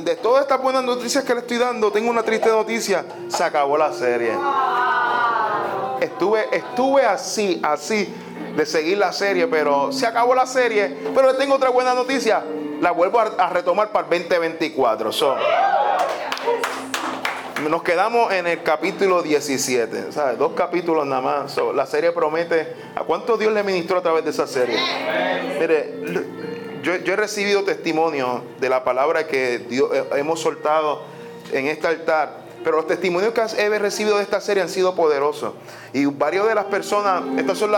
de todas estas buenas noticias que le estoy dando, tengo una triste noticia. Se acabó la serie. Estuve, estuve así, así de seguir la serie, pero se acabó la serie. Pero le tengo otra buena noticia. La vuelvo a, retomar para el 2024. nos quedamos en el capítulo 17, ¿sabes? Dos capítulos nada más. la serie promete. ¿A cuánto Dios le ministró a través de esa serie? Mire, yo, he recibido testimonio de la palabra que Dios, eh, hemos soltado en este altar. Pero los testimonios que he recibido de esta serie han sido poderosos. Y varios de las personas, estos son,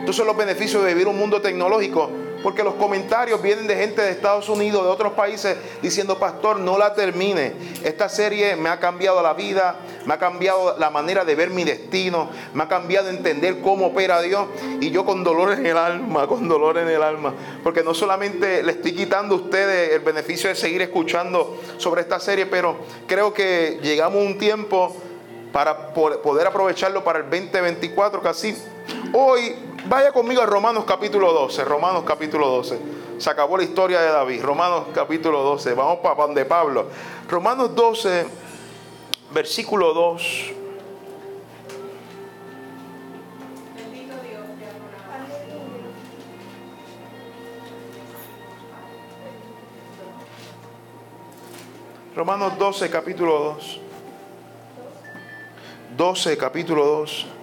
estos son los beneficios de vivir un mundo tecnológico porque los comentarios vienen de gente de Estados Unidos, de otros países, diciendo, pastor, no la termine. Esta serie me ha cambiado la vida, me ha cambiado la manera de ver mi destino, me ha cambiado entender cómo opera Dios. Y yo con dolor en el alma, con dolor en el alma. Porque no solamente le estoy quitando a ustedes el beneficio de seguir escuchando sobre esta serie, pero creo que llegamos a un tiempo para poder aprovecharlo para el 2024 casi. Hoy Vaya conmigo a Romanos capítulo 12. Romanos capítulo 12. Se acabó la historia de David. Romanos capítulo 12. Vamos para donde Pablo. Romanos 12, versículo 2. Romanos 12, capítulo 2. 12, capítulo 2.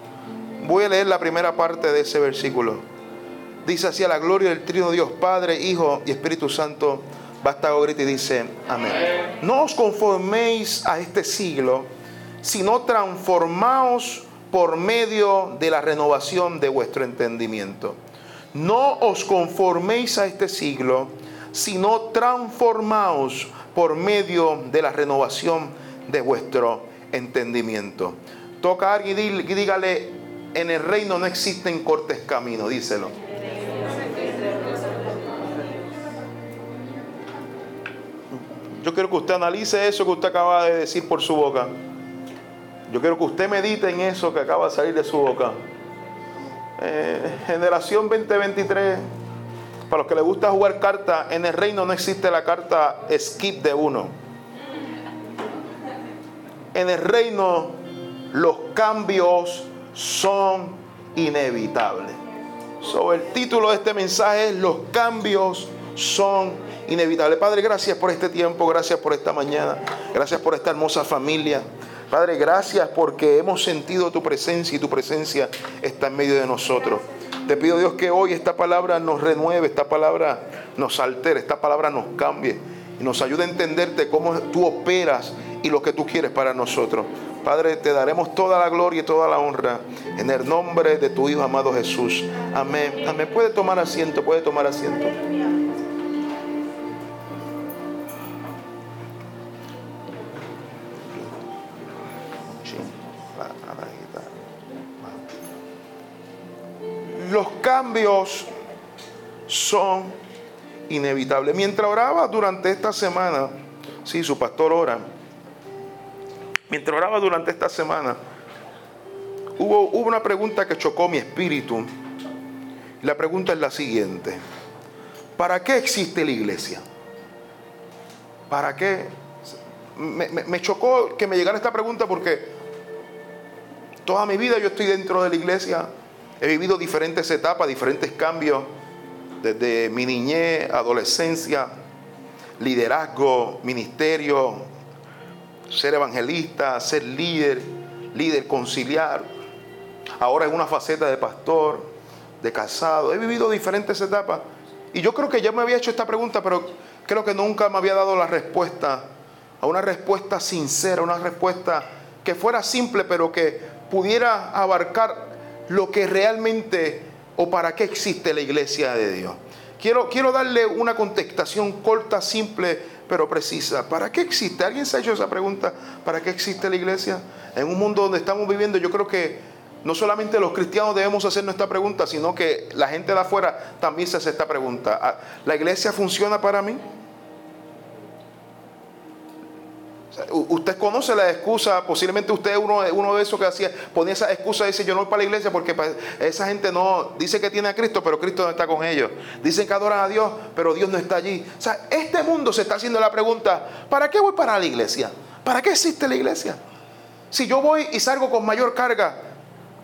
Voy a leer la primera parte de ese versículo. Dice así a la gloria del trino Dios Padre, Hijo y Espíritu Santo. Basta ahorita y dice, amén. No os conforméis a este siglo, sino transformaos por medio de la renovación de vuestro entendimiento. No os conforméis a este siglo, sino transformaos por medio de la renovación de vuestro entendimiento. Toca a alguien y dígale, en el reino no existen cortes caminos, díselo. Yo quiero que usted analice eso que usted acaba de decir por su boca. Yo quiero que usted medite en eso que acaba de salir de su boca. Eh, generación 2023, para los que les gusta jugar carta, en el reino no existe la carta skip de uno. En el reino los cambios son inevitables. Sobre el título de este mensaje Los cambios son inevitables. Padre, gracias por este tiempo, gracias por esta mañana, gracias por esta hermosa familia. Padre, gracias porque hemos sentido tu presencia y tu presencia está en medio de nosotros. Te pido Dios que hoy esta palabra nos renueve, esta palabra nos altere, esta palabra nos cambie y nos ayude a entenderte cómo tú operas y lo que tú quieres para nosotros. Padre, te daremos toda la gloria y toda la honra en el nombre de tu Hijo amado Jesús. Amén. Amén. Puede tomar asiento, puede tomar asiento. Los cambios son inevitables. Mientras oraba durante esta semana, sí, su pastor ora Mientras oraba durante esta semana, hubo, una pregunta que chocó mi espíritu. La pregunta es la siguiente. ¿Para qué existe la iglesia? ¿Para qué? Me, me, chocó que me llegara esta pregunta porque toda mi vida yo estoy dentro de la iglesia. He vivido diferentes etapas, diferentes cambios, desde mi niñez, adolescencia, liderazgo, ministerio, ser evangelista, ser líder, líder conciliar. Ahora en una faceta de pastor, de casado. He vivido diferentes etapas. Y yo creo que ya me había hecho esta pregunta, pero creo que nunca me había dado la respuesta a una respuesta sincera, una respuesta que fuera simple, pero que pudiera abarcar lo que realmente o para qué existe la iglesia de Dios. Quiero, quiero darle una contestación corta, simple, pero precisa. ¿Para qué existe? ¿Alguien se ha hecho esa pregunta? ¿Para qué existe la iglesia? En un mundo donde estamos viviendo, yo creo que no solamente los cristianos debemos hacernos esta pregunta, sino que la gente de afuera también se hace esta pregunta. Ah, ¿La iglesia funciona para mí? Usted conoce la excusa, posiblemente usted uno, uno de esos que hacía, ponía esa excusa y dice yo no voy para la iglesia porque esa gente no dice que tiene a Cristo, pero Cristo no está con ellos. Dicen que adoran a Dios, pero Dios no está allí. O sea, este mundo se está haciendo la pregunta, ¿para qué voy para la iglesia? ¿Para qué existe la iglesia? Si yo voy y salgo con mayor carga,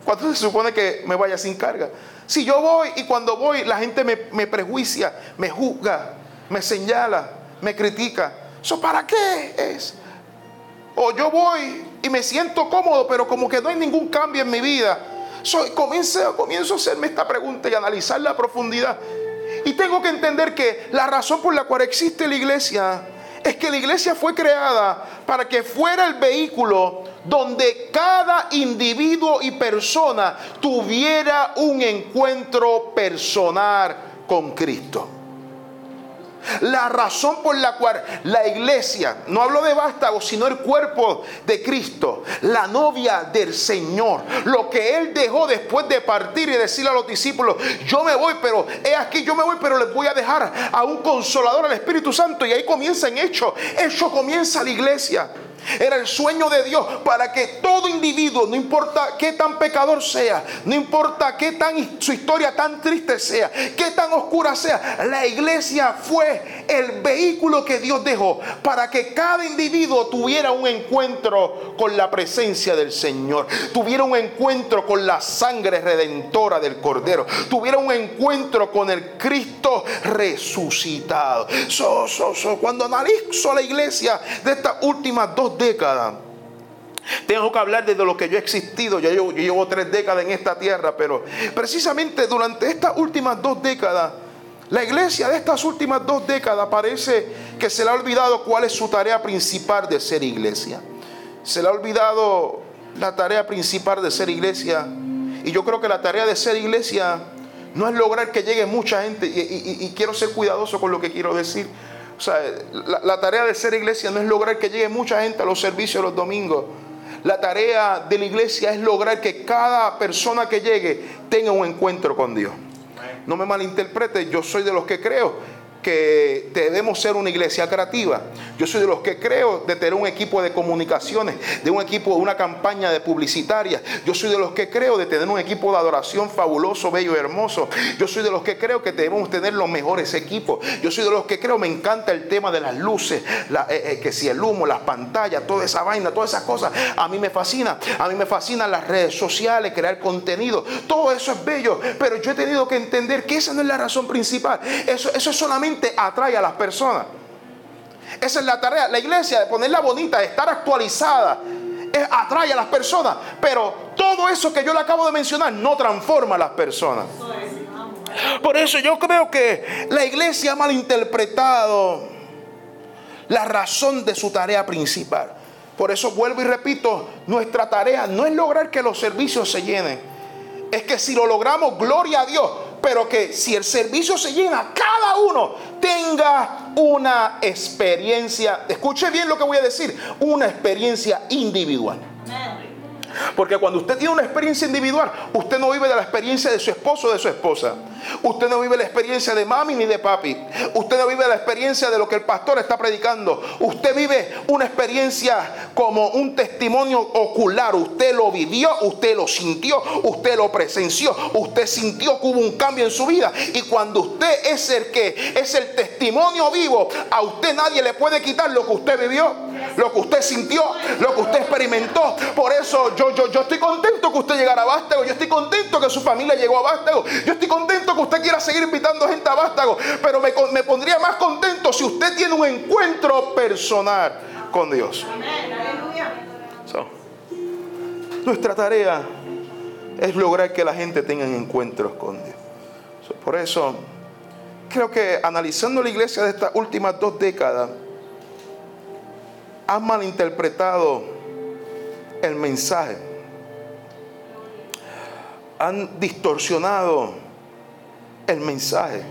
¿cuánto se supone que me vaya sin carga? Si yo voy y cuando voy la gente me, me prejuicia, me juzga, me señala, me critica. ¿Eso para qué es? O yo voy y me siento cómodo, pero como que no hay ningún cambio en mi vida. Comienzo, a hacerme esta pregunta y analizar la profundidad. Y tengo que entender que la razón por la cual existe la iglesia es que la iglesia fue creada para que fuera el vehículo donde cada individuo y persona tuviera un encuentro personal con Cristo. La razón por la cual la iglesia, no hablo de vástago, sino el cuerpo de Cristo, la novia del Señor, lo que Él dejó después de partir y decirle a los discípulos, yo me voy, pero he aquí, yo me voy, pero les voy a dejar a un consolador, al Espíritu Santo, y ahí comienza en hecho, hecho comienza la iglesia. Era el sueño de Dios para que todo individuo, no importa qué tan pecador sea, no importa qué tan su historia tan triste sea, qué tan oscura sea, la iglesia fue el vehículo que Dios dejó para que cada individuo tuviera un encuentro con la presencia del Señor, tuviera un encuentro con la sangre redentora del Cordero, tuviera un encuentro con el Cristo resucitado. cuando analizo la iglesia de estas últimas dos décadas. Tengo que hablar desde lo que yo he existido. Yo llevo, tres décadas en esta tierra, pero precisamente durante estas últimas dos décadas, la iglesia de estas últimas dos décadas parece que se le ha olvidado cuál es su tarea principal de ser iglesia. Se le ha olvidado la tarea principal de ser iglesia. Y yo creo que la tarea de ser iglesia no es lograr que llegue mucha gente. y quiero ser cuidadoso con lo que quiero decir. O sea, la, tarea de ser iglesia no es lograr que llegue mucha gente a los servicios los domingos. La tarea de la iglesia es lograr que cada persona que llegue tenga un encuentro con Dios. No me malinterprete, yo soy de los que creo que debemos ser una iglesia creativa. Yo soy de los que creo de tener un equipo de comunicaciones, de un equipo, una campaña de publicitaria. Yo soy de los que creo de tener un equipo de adoración fabuloso, bello y hermoso. Yo soy de los que creo que debemos tener los mejores equipos. Yo soy de los que creo, me encanta el tema de las luces, eh, eh, que si el humo, las pantallas, toda esa vaina, todas esas cosas. A mí me fascina. A mí me fascinan las redes sociales, crear contenido. Todo eso es bello. Pero yo he tenido que entender que esa no es la razón principal. Eso, eso es solamente atrae a las personas. Esa es la tarea. La iglesia, de ponerla bonita, de estar actualizada, atrae a las personas. Pero todo eso que yo le acabo de mencionar no transforma a las personas. Por eso yo creo que la iglesia ha malinterpretado la razón de su tarea principal. Por eso vuelvo y repito, nuestra tarea no es lograr que los servicios se llenen. Es que si lo logramos, gloria a Dios pero que si el servicio se llena, cada uno tenga una experiencia, escuche bien lo que voy a decir, una experiencia individual. Porque cuando usted tiene una experiencia individual, usted no vive de la experiencia de su esposo o de su esposa. Usted no vive la experiencia de mami ni de papi. Usted no vive la experiencia de lo que el pastor está predicando. Usted vive una experiencia como un testimonio ocular. Usted lo vivió, usted lo sintió, usted lo presenció. Usted sintió que hubo un cambio en su vida. Y cuando usted es el que es el testimonio vivo, a usted nadie le puede quitar lo que usted vivió, lo que usted sintió, lo que usted experimentó. Por eso yo, yo, yo estoy contento que usted llegara a Vástago. Yo estoy contento que su familia llegó a Vástago. Yo estoy contento que usted quiera seguir invitando gente a Vástago. Pero me, me pondría más contento si usted tiene un encuentro personal con Dios. nuestra tarea es lograr que la gente tenga encuentros con Dios. por eso, creo que analizando la iglesia de estas últimas dos décadas, han malinterpretado el mensaje. Han distorsionado el mensaje.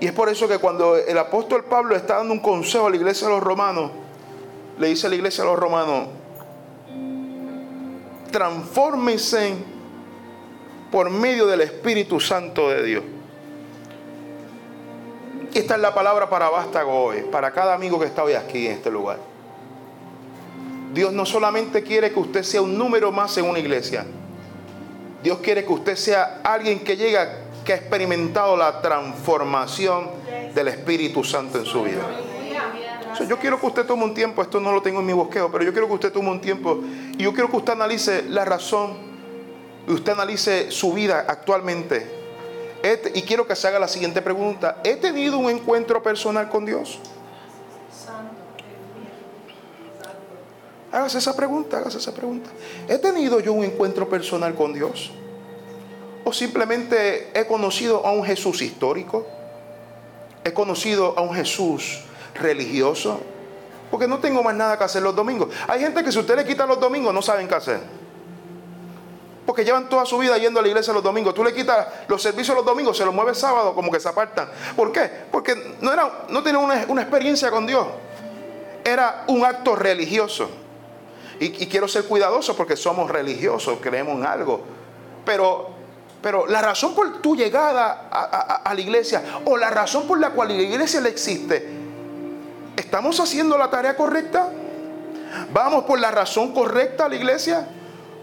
Y es por eso que cuando el apóstol Pablo está dando un consejo a la iglesia de los romanos, le dice a la iglesia de los romanos, transfórmense por medio del Espíritu Santo de Dios. esta es la palabra para Vástago hoy, para cada amigo que está hoy aquí en este lugar. Dios no solamente quiere que usted sea un número más en una iglesia. Dios quiere que usted sea alguien que llega, que ha experimentado la transformación del Espíritu Santo en su vida. yo quiero que usted tome un tiempo, esto no lo tengo en mi bosqueo, pero yo quiero que usted tome un tiempo y yo quiero que usted analice la razón y usted analice su vida actualmente. Y quiero que se haga la siguiente pregunta. ¿He tenido un encuentro personal con Dios? Hágase esa pregunta, hágase esa pregunta. ¿He tenido yo un encuentro personal con Dios? ¿O simplemente he conocido a un Jesús histórico? ¿He conocido a un Jesús religioso? Porque no tengo más nada que hacer los domingos. Hay gente que si usted le quita los domingos no saben qué hacer. Porque llevan toda su vida yendo a la iglesia los domingos. Tú le quitas los servicios los domingos, se los mueve sábado, como que se apartan. ¿Por qué? Porque no, era, no una, una experiencia con Dios. Era un acto religioso. Y, quiero ser cuidadoso porque somos religiosos, creemos en algo. Pero, pero la razón por tu llegada a, la iglesia o la razón por la cual la iglesia le existe, ¿estamos haciendo la tarea correcta? ¿Vamos por la razón correcta a la iglesia?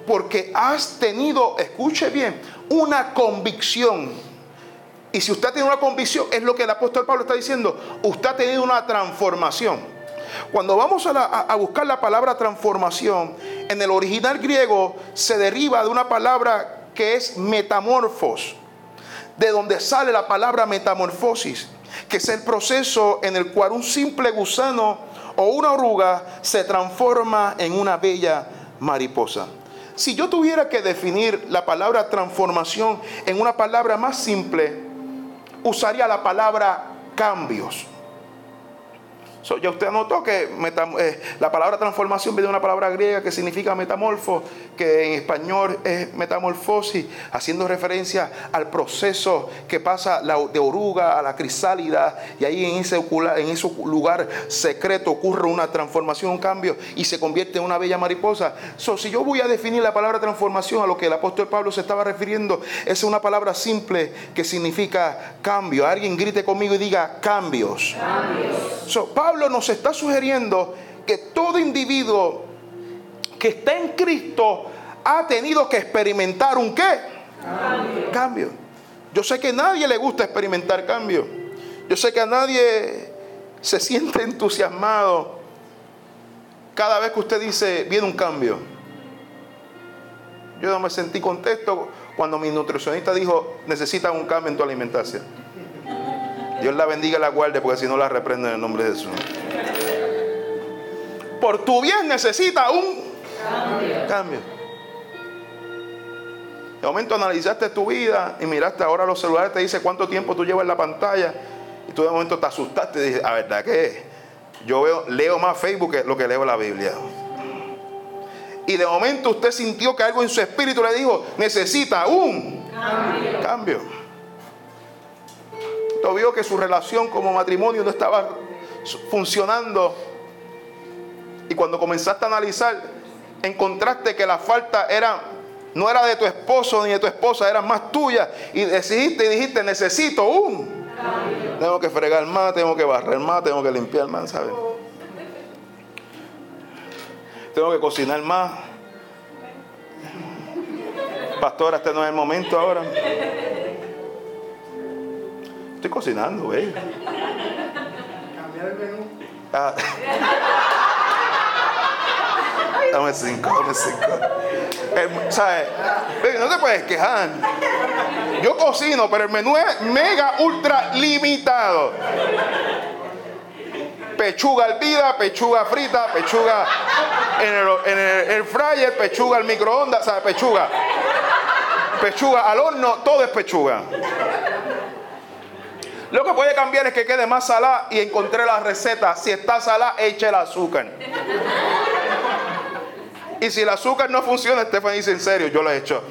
Porque has tenido, escuche bien, una convicción. Y si usted tiene una convicción, es lo que el apóstol Pablo está diciendo, usted ha tenido una transformación. Cuando vamos a, buscar la palabra transformación, en el original griego se deriva de una palabra que es metamorfos, de donde sale la palabra metamorfosis, que es el proceso en el cual un simple gusano o una oruga se transforma en una bella mariposa. Si yo tuviera que definir la palabra transformación en una palabra más simple, usaría la palabra cambios ya usted notó que eh, la palabra transformación viene de una palabra griega que significa metamorfo, que en español es metamorfosis, haciendo referencia al proceso que pasa de oruga a la crisálida, y ahí en ese, en ese lugar secreto ocurre una transformación, un cambio, y se convierte en una bella mariposa. si yo voy a definir la palabra transformación a lo que el apóstol Pablo se estaba refiriendo, es una palabra simple que significa cambio. Alguien grite conmigo y diga cambios. cambios. Pablo nos está sugiriendo que todo individuo que está en Cristo ha tenido que experimentar un qué? Cambio. cambio. Yo sé que a nadie le gusta experimentar cambio. Yo sé que a nadie se siente entusiasmado cada vez que usted dice, viene un cambio. Yo no me sentí contento cuando mi nutricionista dijo, necesitan un cambio en tu alimentación. Dios la bendiga y la guarde, porque si no la reprende en el nombre de Jesús. Por tu bien necesita un cambio. De momento analizaste tu vida y miraste ahora los celulares, te dice cuánto tiempo tú llevas en la pantalla. Y tú de momento te asustaste y dices, a verdad que yo veo, leo más Facebook que lo que leo la Biblia. Y de momento usted sintió que algo en su espíritu le dijo, necesita un cambio. cambio vio que su relación como matrimonio no estaba funcionando. Y cuando comenzaste a analizar, encontraste que la falta era no era de tu esposo ni de tu esposa, era más tuya. Y decidiste y dijiste, necesito un. Tengo que fregar más, tengo que barrer más, tengo que limpiar más, ¿sabes? Tengo que cocinar más. Pastora, este no es el momento ahora. Estoy cocinando, güey. Cambiar el menú. Ah. Dame cinco, dame cinco. Eh, ¿Sabes? No te puedes quejar. Yo cocino, pero el menú es mega ultra limitado. Pechuga al vida, pechuga frita, pechuga en el, en el fryer, pechuga al microondas, ¿sabes? Pechuga. Pechuga al horno, todo es pechuga. Lo que puede cambiar es que quede más salada y encontré la receta. Si está salada, eche el azúcar. Y si el azúcar no funciona, Estefan dice en serio, yo lo he hecho.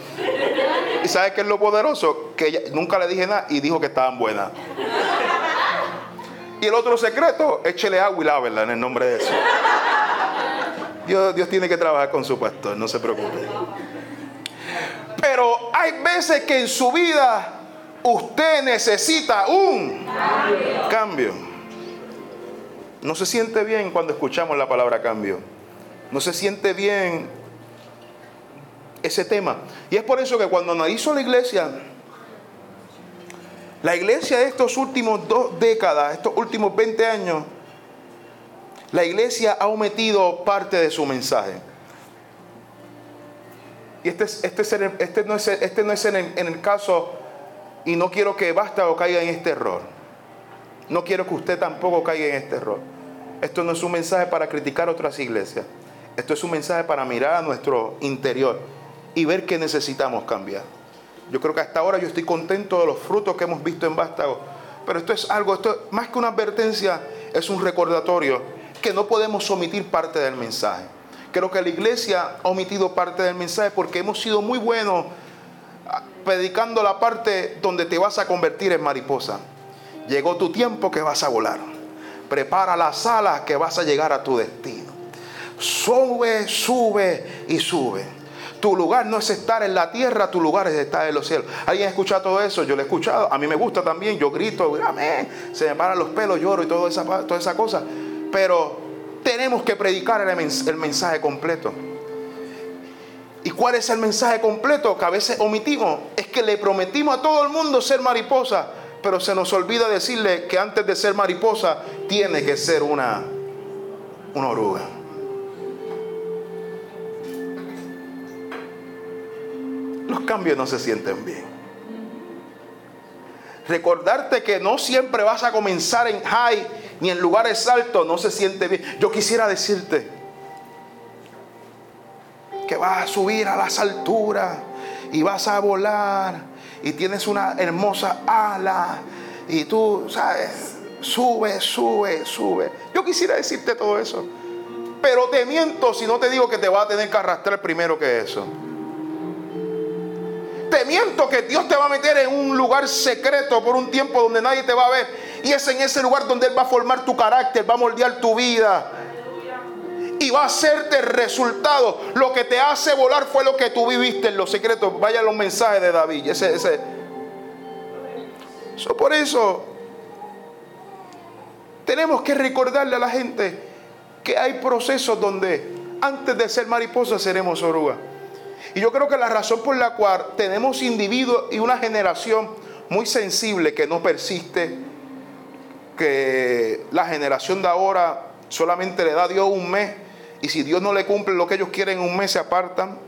¿Y sabes qué es lo poderoso? Que nunca le dije nada y dijo que estaban buenas. Y el otro secreto, échele agua y lávenla en el nombre de eso. Dios, Dios tiene que trabajar con su pastor, no se preocupe. Pero hay veces que en su vida Usted necesita un cambio. No se siente bien cuando escuchamos la palabra cambio. No se siente bien ese tema. Y es por eso que cuando analizo la iglesia, la iglesia de estos últimos dos décadas, estos últimos 20 años, la iglesia ha omitido parte de su mensaje. Y este, este, este no es, este no es en, el, en el caso, y no quiero que basta o caiga en este error. No quiero que usted tampoco caiga en este error. Esto no es un mensaje para criticar otras iglesias. Esto es un mensaje para mirar a nuestro interior y ver que necesitamos cambiar. Yo creo que hasta ahora yo estoy contento de los frutos que hemos visto en Vástago. Pero esto es algo, esto más que una advertencia, es un recordatorio que no podemos omitir parte del mensaje. Creo que la iglesia ha omitido parte del mensaje porque hemos sido muy buenos predicando la parte donde te vas a convertir en mariposa. Llegó tu tiempo que vas a volar. Prepara las alas que vas a llegar a tu destino. Sube, sube y sube. Tu lugar no es estar en la tierra, tu lugar es estar en los cielos. ¿Alguien ha escuchado todo eso? Yo lo he escuchado. A mí me gusta también. Yo grito, amén. Se me paran los pelos, lloro y toda esa, toda esa cosa. Pero tenemos que predicar el, el mensaje completo. ¿Y cuál es el mensaje completo que a veces omitimos? Que le prometimos a todo el mundo ser mariposa, pero se nos olvida decirle que antes de ser mariposa tiene que ser una, una oruga. los cambios no se sienten bien. Recordarte que no siempre vas a comenzar en high ni en lugares altos no se siente bien. Yo quisiera decirte que vas a subir a las alturas y vas a volar y tienes una hermosa ala y tú, sabes, sube, sube, sube. Yo quisiera decirte todo eso. Pero te miento si no te digo que te va a tener que arrastrar primero que eso. Te miento que Dios te va a meter en un lugar secreto por un tiempo donde nadie te va a ver. Y es en ese lugar donde Él va a formar tu carácter, va a moldear tu vida. Y va a hacerte resultado. Lo que te hace volar fue lo que tú viviste en los secretos. Vaya los mensajes de David. Ese, ese. por eso tenemos que recordarle a la gente que hay procesos donde antes de ser mariposa seremos oruga. Y yo creo que la razón por la cual tenemos individuos y una generación muy sensible que no persiste, que la generación de ahora solamente le da a Dios un mes y si Dios no le cumple lo que ellos quieren en un mes se apartan.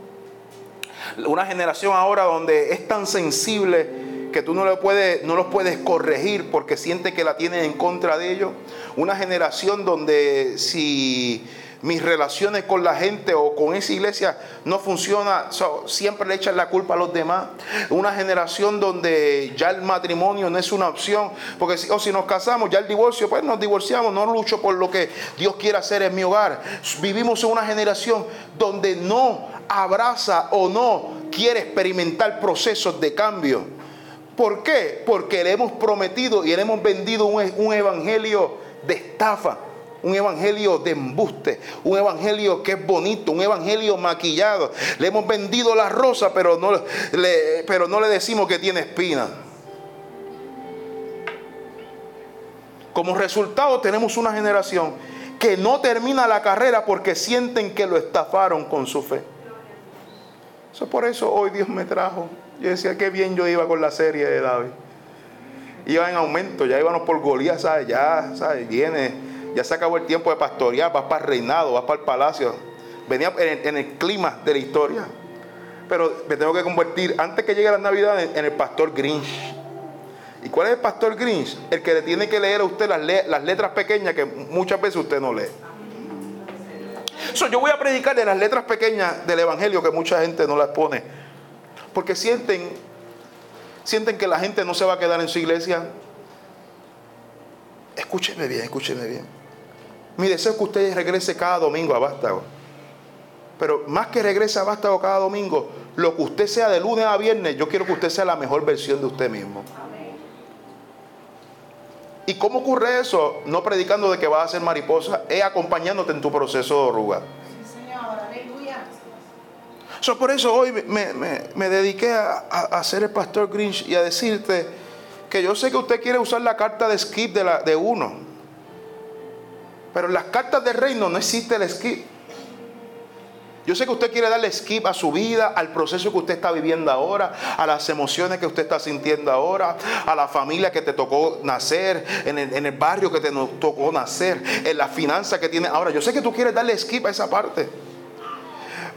Una generación ahora donde es tan sensible que tú no, le puedes, no los puedes corregir porque siente que la tienen en contra de ellos. Una generación donde si mis relaciones con la gente o con esa iglesia no funciona, siempre le echan la culpa a los demás. Una generación donde ya el matrimonio no es una opción, porque si, o si nos casamos, ya el divorcio, pues nos divorciamos, no lucho por lo que Dios quiere hacer en mi hogar. Vivimos en una generación donde no abraza o no quiere experimentar procesos de cambio. ¿Por qué? Porque le hemos prometido y le hemos vendido un, un evangelio de estafa un evangelio de embuste, un evangelio que es bonito, un evangelio maquillado. Le hemos vendido la rosa, pero no le, pero no le decimos que tiene espina. Como resultado tenemos una generación que no termina la carrera porque sienten que lo estafaron con su fe. Eso por eso hoy Dios me trajo. Yo decía qué bien yo iba con la serie de David. Iba en aumento, ya íbamos por Goliat, ¿sabes? Ya, ¿sabes? Viene ya se acabó el tiempo de pastorear, vas para el reinado, vas para el palacio. Venía en el, clima de la historia. Pero me tengo que convertir, antes que llegue la Navidad, en, el pastor Grinch. ¿Y cuál es el pastor Grinch? El que le tiene que leer a usted las, letras pequeñas que muchas veces usted no lee. yo voy a predicar de las letras pequeñas del Evangelio que mucha gente no las pone. Porque sienten, sienten que la gente no se va a quedar en su iglesia. Escúcheme bien, escúcheme bien. Mi deseo es que usted regrese cada domingo a Vástago. Pero más que regrese a Vástago cada domingo, lo que usted sea de lunes a viernes, yo quiero que usted sea la mejor versión de usted mismo. ¿Y cómo ocurre eso? No predicando de que vas a ser mariposa, es acompañándote en tu proceso de oruga. Sí, Señor, aleluya. por eso hoy me, dediqué a, a, ser el pastor Grinch y a decirte que yo sé que usted quiere usar la carta de skip de, la, de uno. Pero en las cartas del reino no existe el skip. Yo sé que usted quiere darle skip a su vida, al proceso que usted está viviendo ahora, a las emociones que usted está sintiendo ahora, a la familia que te tocó nacer, en el, barrio que te tocó nacer, en la finanza que tiene ahora. Yo sé que tú quieres darle skip a esa parte.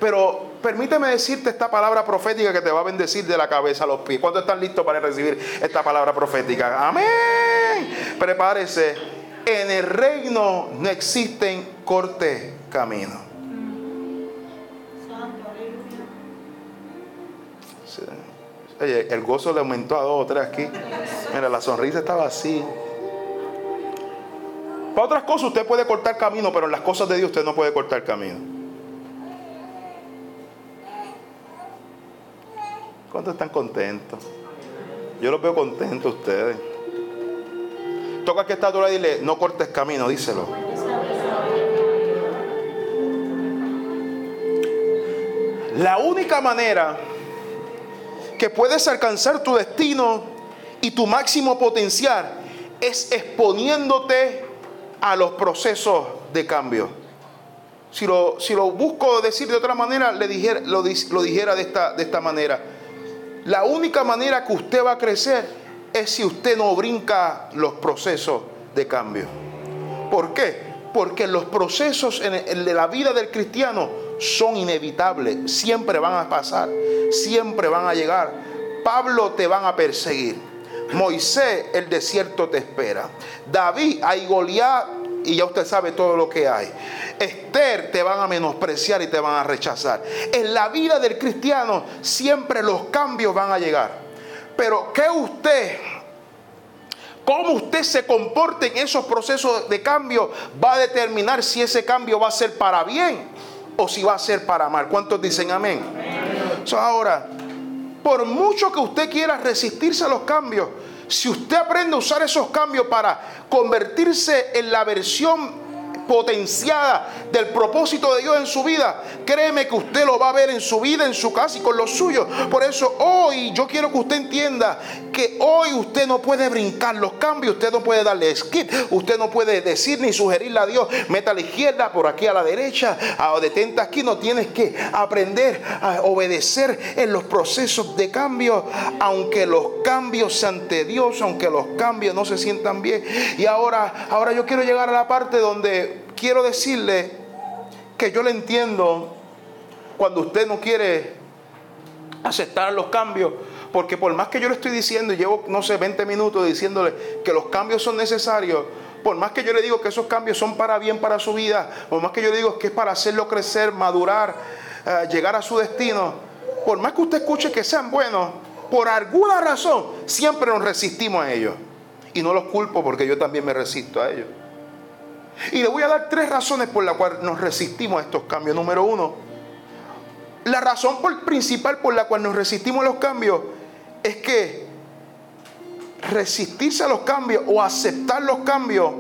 Pero permíteme decirte esta palabra profética que te va a bendecir de la cabeza a los pies. ¿Cuántos están listos para recibir esta palabra profética? Amén. Prepárese. En el reino no existen corte camino. Oye, el gozo le aumentó a dos o tres aquí. Mira, la sonrisa estaba así. Para otras cosas usted puede cortar camino, pero en las cosas de Dios usted no puede cortar camino. ¿Cuántos están contentos? Yo los veo contentos ustedes. Toca que está tú y dile, no cortes camino, díselo. La única manera que puedes alcanzar tu destino y tu máximo potencial es exponiéndote a los procesos de cambio. Si lo, si lo busco decir de otra manera, le dijera, lo, lo dijera de esta, de esta manera. La única manera que usted va a crecer es si usted no brinca los procesos de cambio. ¿Por qué? Porque los procesos en, la vida del cristiano son inevitables, siempre van a pasar, siempre van a llegar. Pablo te van a perseguir. Moisés, el desierto te espera. David, hay Goliat y ya usted sabe todo lo que hay. Esther te van a menospreciar y te van a rechazar. En la vida del cristiano siempre los cambios van a llegar. Pero ¿qué usted cómo usted se comporte en esos procesos de cambio va a determinar si ese cambio va a ser para bien o si va a ser para mal. ¿Cuántos dicen amén? ahora, por mucho que usted quiera resistirse a los cambios, si usted aprende a usar esos cambios para convertirse en la versión potenciada del propósito de Dios en su vida, créeme que usted lo va a ver en su vida, en su casa y con los suyos. Por eso hoy yo quiero que usted entienda que hoy usted no puede brincar los cambios, usted no puede darle skip, usted no puede decir ni sugerirle a Dios, meta a la izquierda, por aquí a la derecha, o detente aquí, no tienes que aprender a obedecer en los procesos de cambio, aunque los cambios sean tediosos, aunque los cambios no se sientan bien. Y ahora, ahora yo quiero llegar a la parte donde quiero decirle que yo le entiendo cuando usted no quiere aceptar los cambios. Porque por más que yo le estoy diciendo, y llevo, no sé, 20 minutos diciéndole que los cambios son necesarios, por más que yo le digo que esos cambios son para bien para su vida, por más que yo le digo que es para hacerlo crecer, madurar, eh, llegar a su destino, por más que usted escuche que sean buenos, por alguna razón siempre nos resistimos a ellos. Y no los culpo porque yo también me resisto a ellos. Y le voy a dar tres razones por las cuales nos resistimos a estos cambios. Número uno, la razón principal por la cual nos resistimos a los cambios es que resistirse a los cambios o aceptar los cambios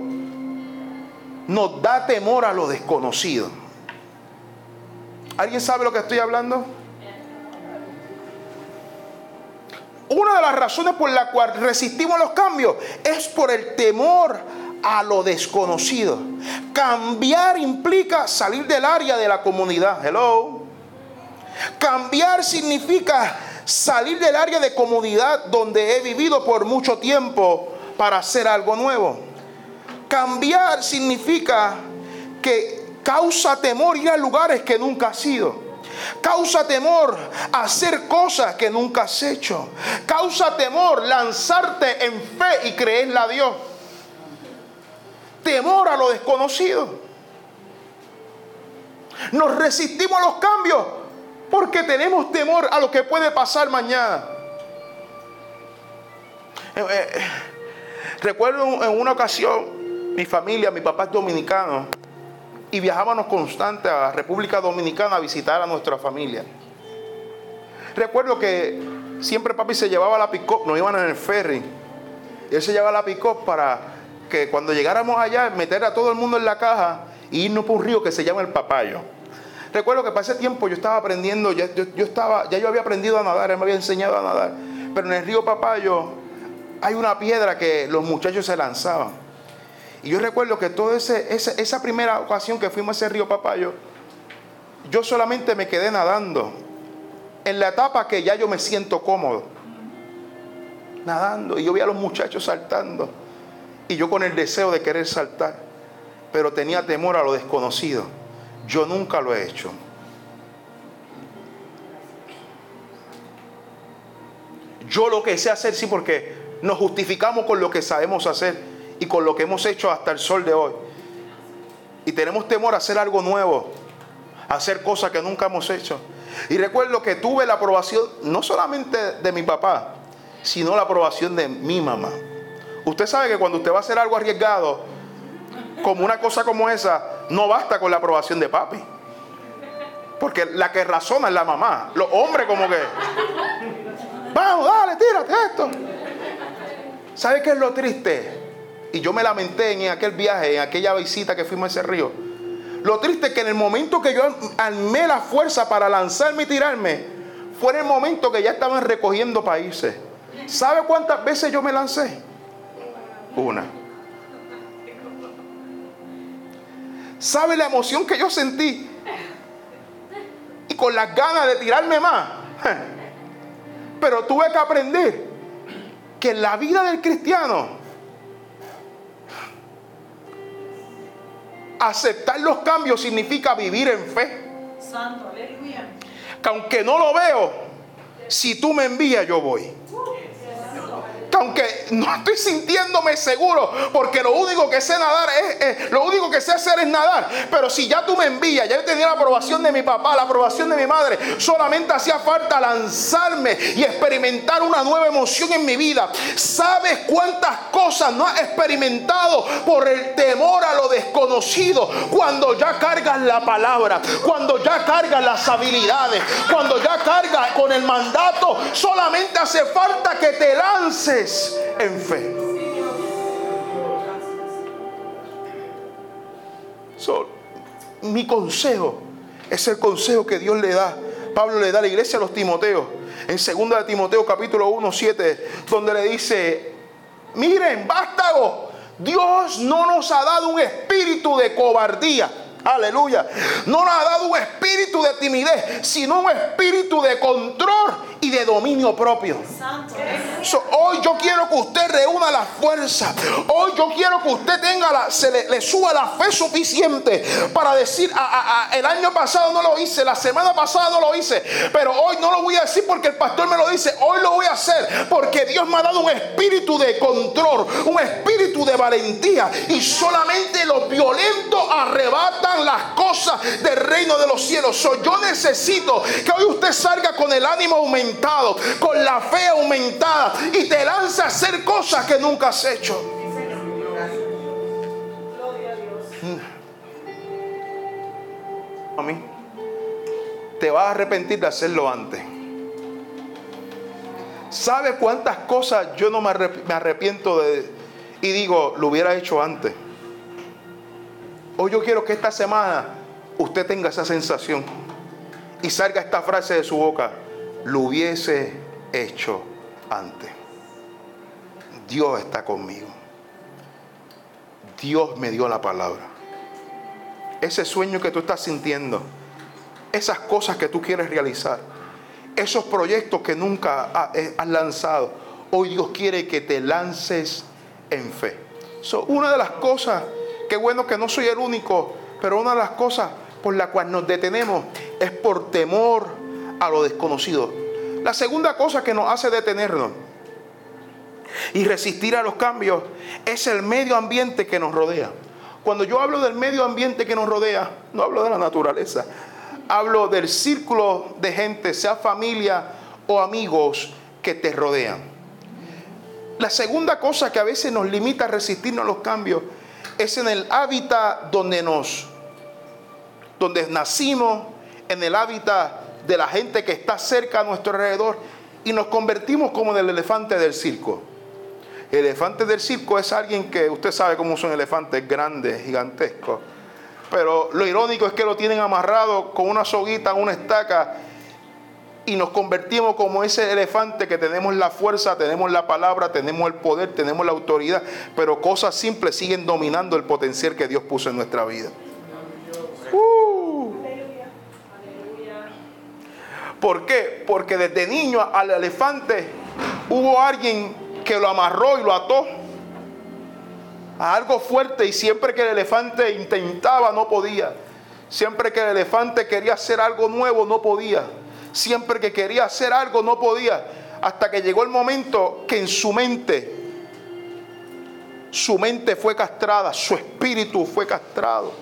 nos da temor a lo desconocido. ¿Alguien sabe lo que estoy hablando? Una de las razones por las cuales resistimos a los cambios es por el temor a lo desconocido. Cambiar implica salir del área de la comunidad. Hello. Cambiar significa salir del área de comodidad donde he vivido por mucho tiempo para hacer algo nuevo. Cambiar significa que causa temor ir a lugares que nunca has ido. Causa temor hacer cosas que nunca has hecho. Causa temor lanzarte en fe y creerle a Dios temor a lo desconocido. Nos resistimos a los cambios porque tenemos temor a lo que puede pasar mañana. Eh, eh, recuerdo en una ocasión, mi familia, mi papá es dominicano, y viajábamos constante a República Dominicana a visitar a nuestra familia. Recuerdo que siempre papi se llevaba la pick nos iban en el ferry, él se llevaba la pick para que cuando llegáramos allá, meter a todo el mundo en la caja y irnos por un río que se llama el Papayo. Recuerdo que para ese tiempo yo estaba aprendiendo, ya yo, estaba, ya yo había aprendido a nadar, él me había enseñado a nadar, pero en el río Papayo hay una piedra que los muchachos se lanzaban. Y yo recuerdo que toda esa primera ocasión que fuimos a ese río Papayo, yo solamente me quedé nadando. En la etapa que ya yo me siento cómodo. Nadando. Y yo vi a los muchachos saltando. Y yo con el deseo de querer saltar. Pero tenía temor a lo desconocido. Yo nunca lo he hecho. Yo lo que sé hacer, sí, porque nos justificamos con lo que sabemos hacer y con lo que hemos hecho hasta el sol de hoy. Y tenemos temor a hacer algo nuevo, a hacer cosas que nunca hemos hecho. Y recuerdo que tuve la aprobación no solamente de mi papá, sino la aprobación de mi mamá. Usted sabe que cuando usted va a hacer algo arriesgado, como una cosa como esa, no basta con la aprobación de papi. Porque la que razona es la mamá. Los hombres como que, vamos, dale, tírate esto. ¿Sabe qué es lo triste? Y yo me lamenté en aquel viaje, en aquella visita que fuimos a ese río. Lo triste es que en el momento que yo armé la fuerza para lanzarme y tirarme, fue en el momento que ya estaban recogiendo países. ¿Sabe cuántas veces yo me lancé? Una. ¿Sabe la emoción que yo sentí? Y con las ganas de tirarme más. Pero tuve que aprender que en la vida del cristiano aceptar los cambios significa vivir en fe. Santo, aleluya. Que aunque no lo veo, si tú me envías, yo voy aunque no estoy sintiéndome seguro, porque lo único que sé nadar es, lo único que sé hacer es nadar. Pero si ya tú me envías, ya yo tenía la aprobación de mi papá, la aprobación de mi madre, solamente hacía falta lanzarme y experimentar una nueva emoción en mi vida. ¿Sabes cuántas cosas no has experimentado por el temor a lo desconocido? Cuando ya cargas la palabra, cuando ya cargas las habilidades, cuando ya cargas con el mandato, solamente hace falta que te lances en fe. mi consejo es el consejo que Dios le da. Pablo le da a la iglesia a los Timoteos. En 2 de Timoteo capítulo 1, 7, donde le dice, miren, vástago, Dios no nos ha dado un espíritu de cobardía. Aleluya. No nos ha dado un espíritu de timidez, sino un espíritu de control y de dominio propio. hoy yo quiero que usted reúna la fuerza. Hoy yo quiero que usted tenga la, se le, suba la fe suficiente para decir, el año pasado no lo hice, la semana pasada no lo hice, pero hoy no lo voy a decir porque el pastor me lo dice, hoy lo voy a hacer porque Dios me ha dado un espíritu de control, un espíritu de valentía y solamente los violentos arrebatan las cosas del reino de los cielos. yo necesito que hoy usted salga con el ánimo aumentado con la fe aumentada y te lanza a hacer cosas que nunca has hecho. A mí. Te vas a arrepentir de hacerlo antes. ¿Sabe cuántas cosas yo no me arrepiento de y digo, lo hubiera hecho antes? Hoy yo quiero que esta semana usted tenga esa sensación y salga esta frase de su boca lo hubiese hecho antes. Dios está conmigo. Dios me dio la palabra. Ese sueño que tú estás sintiendo, esas cosas que tú quieres realizar, esos proyectos que nunca eh, has lanzado, hoy Dios quiere que te lances en fe. una de las cosas, qué bueno que no soy el único, pero una de las cosas por la cual nos detenemos es por temor a lo desconocido. La segunda cosa que nos hace detenernos y resistir a los cambios es el medio ambiente que nos rodea. Cuando yo hablo del medio ambiente que nos rodea, no hablo de la naturaleza, hablo del círculo de gente, sea familia o amigos que te rodean. La segunda cosa que a veces nos limita a resistirnos a los cambios es en el hábitat donde nos, donde nacimos, en el hábitat de la gente que está cerca a nuestro alrededor y nos convertimos como en el elefante del circo. El elefante del circo es alguien que usted sabe cómo son elefantes grandes, gigantescos. Pero lo irónico es que lo tienen amarrado con una soguita, una estaca, y nos convertimos como ese elefante que tenemos la fuerza, tenemos la palabra, tenemos el poder, tenemos la autoridad, pero cosas simples siguen dominando el potencial que Dios puso en nuestra vida. Uh. ¿Por qué? Porque desde niño al elefante hubo alguien que lo amarró y lo ató a algo fuerte y siempre que el elefante intentaba no podía. Siempre que el elefante quería hacer algo nuevo no podía. Siempre que quería hacer algo no podía. Hasta que llegó el momento que en su mente, su mente fue castrada, su espíritu fue castrado.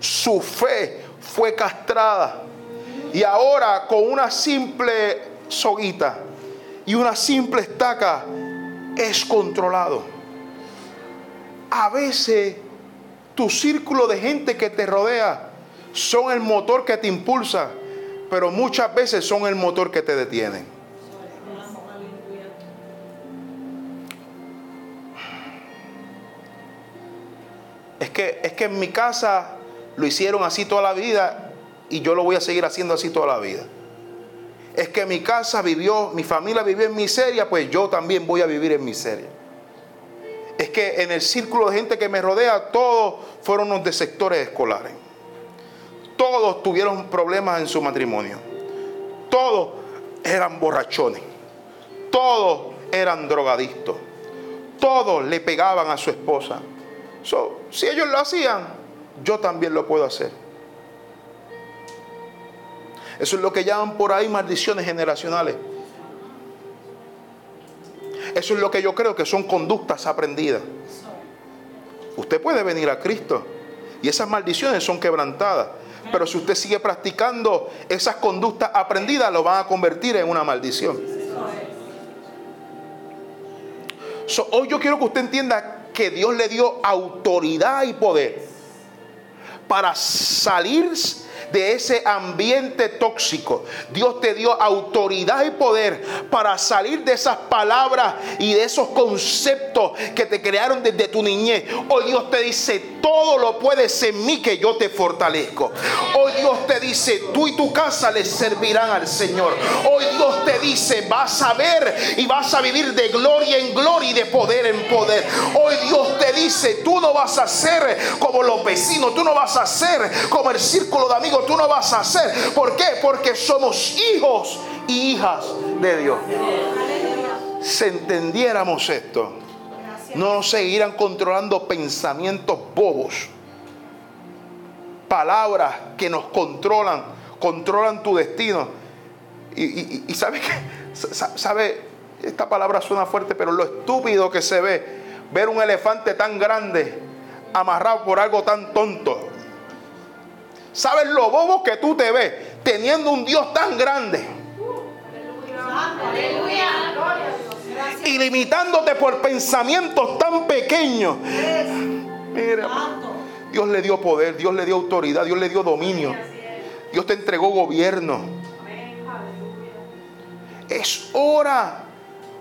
Su fe fue castrada. Y ahora con una simple soguita y una simple estaca es controlado. A veces tu círculo de gente que te rodea son el motor que te impulsa, pero muchas veces son el motor que te detiene. Es que, es que en mi casa lo hicieron así toda la vida y yo lo voy a seguir haciendo así toda la vida. Es que mi casa vivió, mi familia vivió en miseria, pues yo también voy a vivir en miseria. Es que en el círculo de gente que me rodea, todos fueron los de sectores escolares. Todos tuvieron problemas en su matrimonio. Todos eran borrachones. Todos eran drogadictos. Todos le pegaban a su esposa. si ellos lo hacían, yo también lo puedo hacer. Eso es lo que llaman por ahí maldiciones generacionales. Eso es lo que yo creo que son conductas aprendidas. Usted puede venir a Cristo y esas maldiciones son quebrantadas. Pero si usted sigue practicando esas conductas aprendidas, lo van a convertir en una maldición. hoy yo quiero que usted entienda que Dios le dio autoridad y poder para salir de ese ambiente tóxico. Dios te dio autoridad y poder para salir de esas palabras y de esos conceptos que te crearon desde tu niñez. Hoy Dios te dice, todo lo puedes en mí que yo te fortalezco. Hoy Dios te dice, tú y tu casa les servirán al Señor. Hoy Dios te dice, vas a ver y vas a vivir de gloria en gloria y de poder en poder. Hoy Dios te dice, tú no vas a ser como los vecinos, tú no vas a ser como el círculo de amigos tú no vas a hacer. ¿Por qué? Porque somos hijos y hijas de Dios. Si entendiéramos esto, no nos seguirán controlando pensamientos bobos, palabras que nos controlan, controlan tu destino. Y, y, sabe que, sabe, esta palabra suena fuerte, pero lo estúpido que se ve, ver un elefante tan grande amarrado por algo tan tonto. ¿Sabes lo bobo que tú te ves teniendo un Dios tan grande? Y limitándote por pensamientos tan pequeños. Mira, Dios le dio poder, Dios le dio autoridad, Dios le dio dominio. Dios te entregó gobierno. Es hora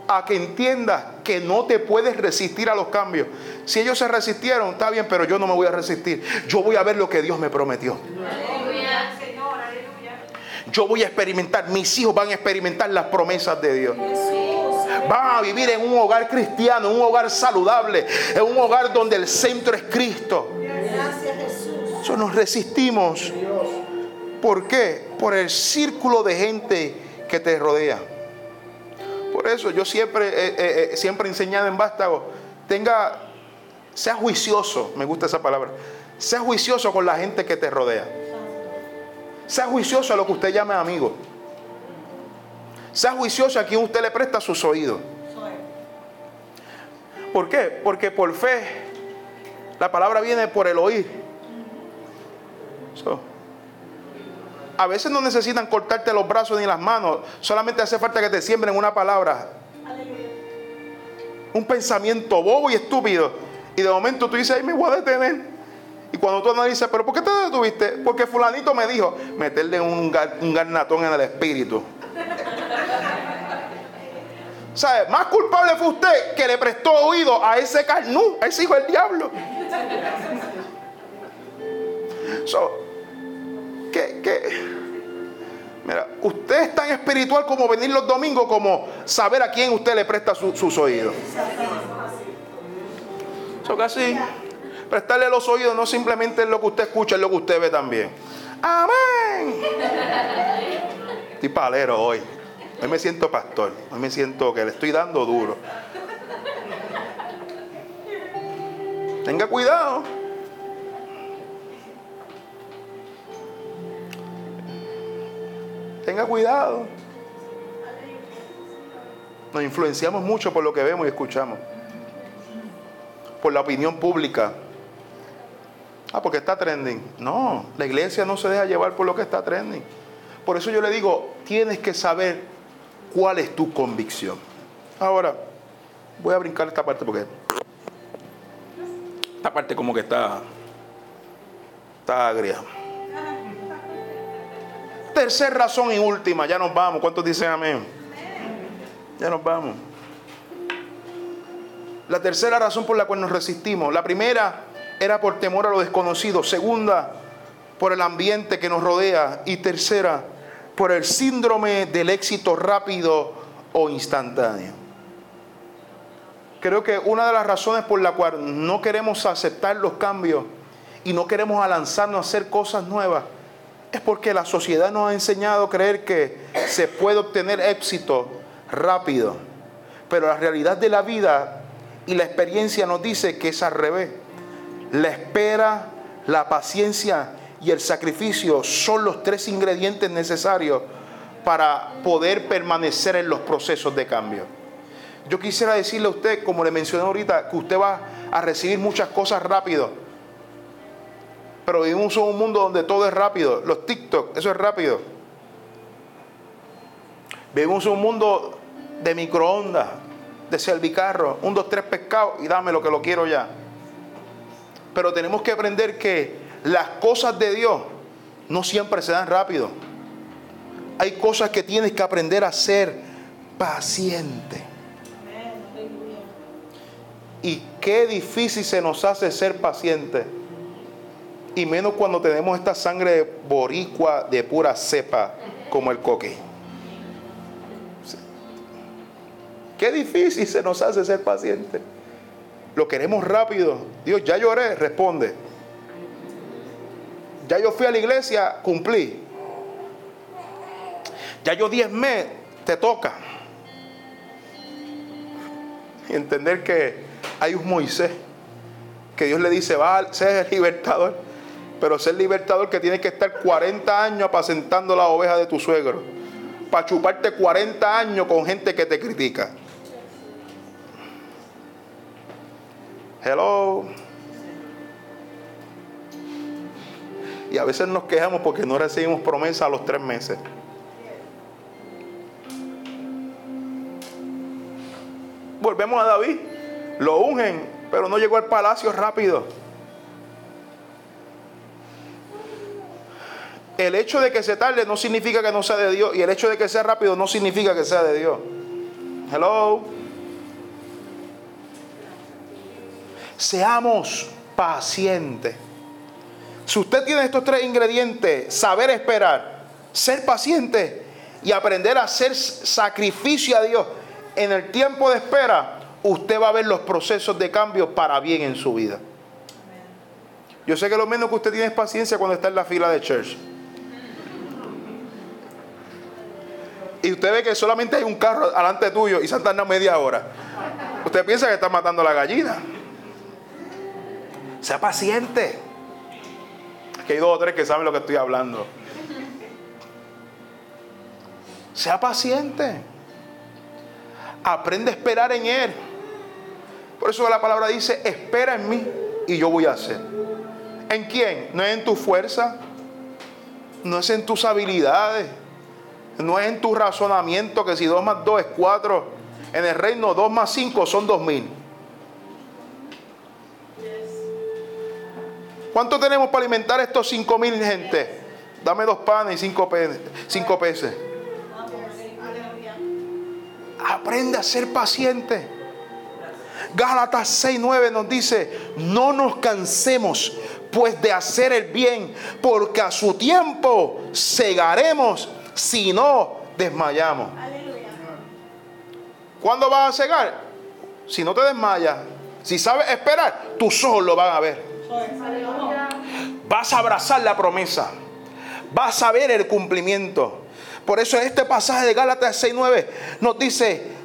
a que entiendas que no te puedes resistir a los cambios. Si ellos se resistieron, está bien, pero yo no me voy a resistir. Yo voy a ver lo que Dios me prometió. Yo voy a experimentar, mis hijos van a experimentar las promesas de Dios. Van a vivir en un hogar cristiano, en un hogar saludable, en un hogar donde el centro es Cristo. Eso nos resistimos. ¿Por qué? Por el círculo de gente que te rodea. Por eso yo siempre, eh, eh, siempre he enseñado en Vástago, tenga, sea juicioso, me gusta esa palabra, sea juicioso con la gente que te rodea. Sea juicioso a lo que usted llame amigo. Sea juicioso a quien usted le presta sus oídos. ¿Por qué? Porque por fe la palabra viene por el oír. A veces no necesitan cortarte los brazos ni las manos, solamente hace falta que te siembren una palabra. Un pensamiento bobo y estúpido. Y de momento tú dices, ay, me voy a detener. Y cuando tú analizas, pero ¿por qué te detuviste? Porque fulanito me dijo, meterle un, un garnatón en el espíritu. ¿Sabe? Más culpable fue usted que le prestó oído a ese carnú, a ese hijo del diablo. So, ¿qué, qué? Mira, usted es tan espiritual como venir los domingos, como saber a quién usted le presta sus oídos. Eso casi prestarle los oídos no simplemente es lo que usted escucha, es lo que usted ve también. Amén. Estoy palero hoy. Hoy me siento pastor. Hoy me siento que le estoy dando duro. Tenga cuidado. Tenga cuidado. Nos influenciamos mucho por lo que vemos y escuchamos. Por la opinión pública. Ah, porque está trending. No, la iglesia no se deja llevar por lo que está trending. Por eso yo le digo, tienes que saber cuál es tu convicción. Ahora, voy a brincar esta parte porque esta parte como que está, está agria. Tercer razón y última, ya nos vamos. ¿Cuántos dicen amén? Ya nos vamos. La tercera razón por la cual nos resistimos. La primera era por temor a lo desconocido. Segunda, por el ambiente que nos rodea. Y tercera, por el síndrome del éxito rápido o instantáneo creo que una de las razones por la cual no queremos aceptar los cambios y no queremos alanzarnos a hacer cosas nuevas es porque la sociedad nos ha enseñado a creer que se puede obtener éxito rápido. Pero la realidad de la vida y la experiencia nos dice que es al revés. La espera, la paciencia y el sacrificio son los tres ingredientes necesarios para poder permanecer en los procesos de cambio. Yo quisiera decirle a usted, como le mencioné ahorita, que usted va a recibir muchas cosas rápido. Pero vivimos en un mundo donde todo es rápido. Los TikTok, eso es rápido. Vivimos en un mundo de microondas, de servicarro, un, dos, tres pescados y dame lo que lo quiero ya. Pero tenemos que aprender que las cosas de Dios no siempre se dan rápido. Hay cosas que tienes que aprender a ser paciente. Y qué difícil se nos hace ser pacientes. Y menos cuando tenemos esta sangre boricua de pura cepa como el coque. Qué difícil se nos hace ser pacientes. Lo queremos rápido. Dios, ya lloré, responde. Ya yo fui a la iglesia, cumplí. Ya yo diezmé, te toca. Entender que hay un Moisés que Dios le dice, va el libertador, pero ser libertador que tiene que estar 40 años apacentando la oveja de tu suegro, para chuparte 40 años con gente que te critica. Hello. Y a veces nos quejamos porque no recibimos promesa a los tres meses. Volvemos a David. Lo ungen, pero no llegó al palacio rápido. El hecho de que se tarde no significa que no sea de Dios. Y el hecho de que sea rápido no significa que sea de Dios. Hello. Seamos pacientes. Si usted tiene estos tres ingredientes, saber esperar, ser paciente y aprender a hacer sacrificio a Dios en el tiempo de espera, usted va a ver los procesos de cambio para bien en su vida. Yo sé que lo menos que usted tiene es paciencia cuando está en la fila de church. Y usted ve que solamente hay un carro delante tuyo y se han media hora. Usted piensa que está matando a la gallina. Sea paciente. Aquí hay dos o tres que saben lo que estoy hablando. Sea paciente. Aprende a esperar en Él. Por eso la palabra dice, espera en mí y yo voy a hacer. ¿En quién? No es en tu fuerza, no es en tus habilidades, no es en tu razonamiento que si 2 más 2 es 4, en el reino 2 más 5 son 2 mil. ¿Cuánto tenemos para alimentar estos 5 mil gente? Dame dos panes y cinco, cinco peces. Aprende a ser paciente. Gálatas 6:9 nos dice, no nos cansemos pues de hacer el bien, porque a su tiempo segaremos Si no, desmayamos. ¿Cuándo vas a cegar? Si no te desmayas. Si sabes esperar, tus ojos lo van a ver. Vas a abrazar la promesa. Vas a ver el cumplimiento. Por eso este pasaje de Gálatas 6.9 nos dice,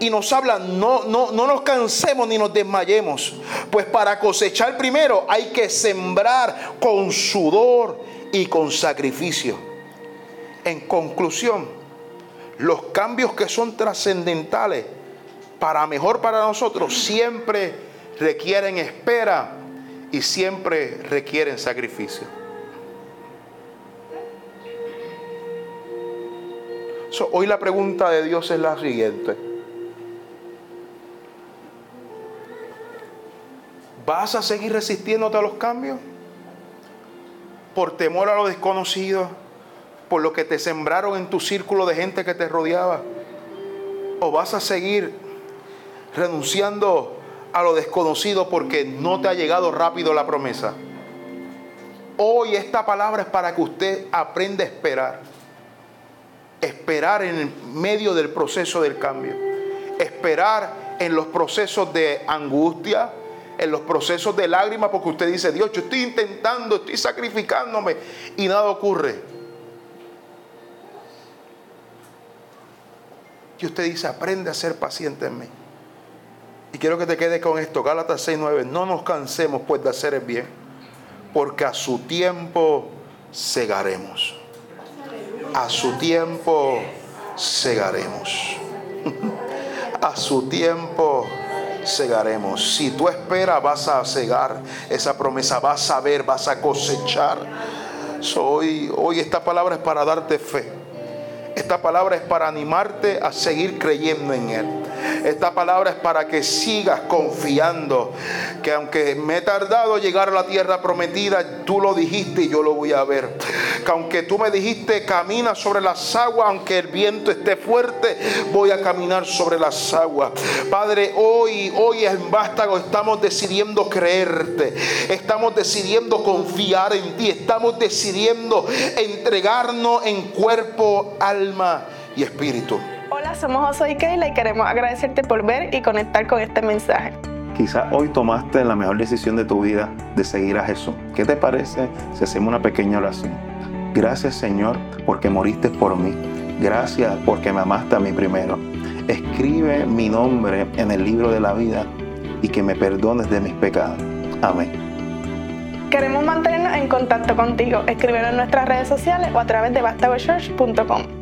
y nos habla, no, no, no nos cansemos ni nos desmayemos, pues para cosechar primero hay que sembrar con sudor y con sacrificio. En conclusión, los cambios que son trascendentales para mejor para nosotros siempre requieren espera y siempre requieren sacrificio. hoy la pregunta de Dios es la siguiente. ¿Vas a seguir resistiéndote a los cambios? Por temor a lo desconocido, por lo que te sembraron en tu círculo de gente que te rodeaba. ¿O vas a seguir renunciando a lo desconocido porque no te ha llegado rápido la promesa? Hoy esta palabra es para que usted aprenda a esperar. Esperar en el medio del proceso del cambio. Esperar en los procesos de angustia, en los procesos de lágrimas porque usted dice, Dios, yo estoy intentando, estoy sacrificándome y nada ocurre. Y usted dice, aprende a ser paciente en mí. Y quiero que te quedes con esto, Gálatas 6:9, no nos cansemos pues de hacer el bien, porque a su tiempo segaremos. A su tiempo segaremos. a su tiempo segaremos. Si tú esperas, vas a cegar esa promesa, vas a ver, vas a cosechar. hoy, hoy esta palabra es para darte fe. Esta palabra es para animarte a seguir creyendo en Él. Esta palabra es para que sigas confiando que aunque me he tardado llegar a la tierra prometida, tú lo dijiste y yo lo voy a ver. Que aunque tú me dijiste camina sobre las aguas, aunque el viento esté fuerte, voy a caminar sobre las aguas. Padre, hoy, hoy en Vástago estamos decidiendo creerte. Estamos decidiendo confiar en ti. Estamos decidiendo entregarnos en cuerpo, alma y espíritu. Hola, somos Oso y Keila y queremos agradecerte por ver y conectar con este mensaje. Quizá hoy tomaste la mejor decisión de tu vida de seguir a Jesús. ¿Qué te parece si hacemos una pequeña oración? Gracias Señor porque moriste por mí. Gracias porque me amaste a mí primero. Escribe mi nombre en el libro de la vida y que me perdones de mis pecados. Amén. Queremos mantenernos en contacto contigo. Escríbenos en nuestras redes sociales o a través de bastagochurch.com.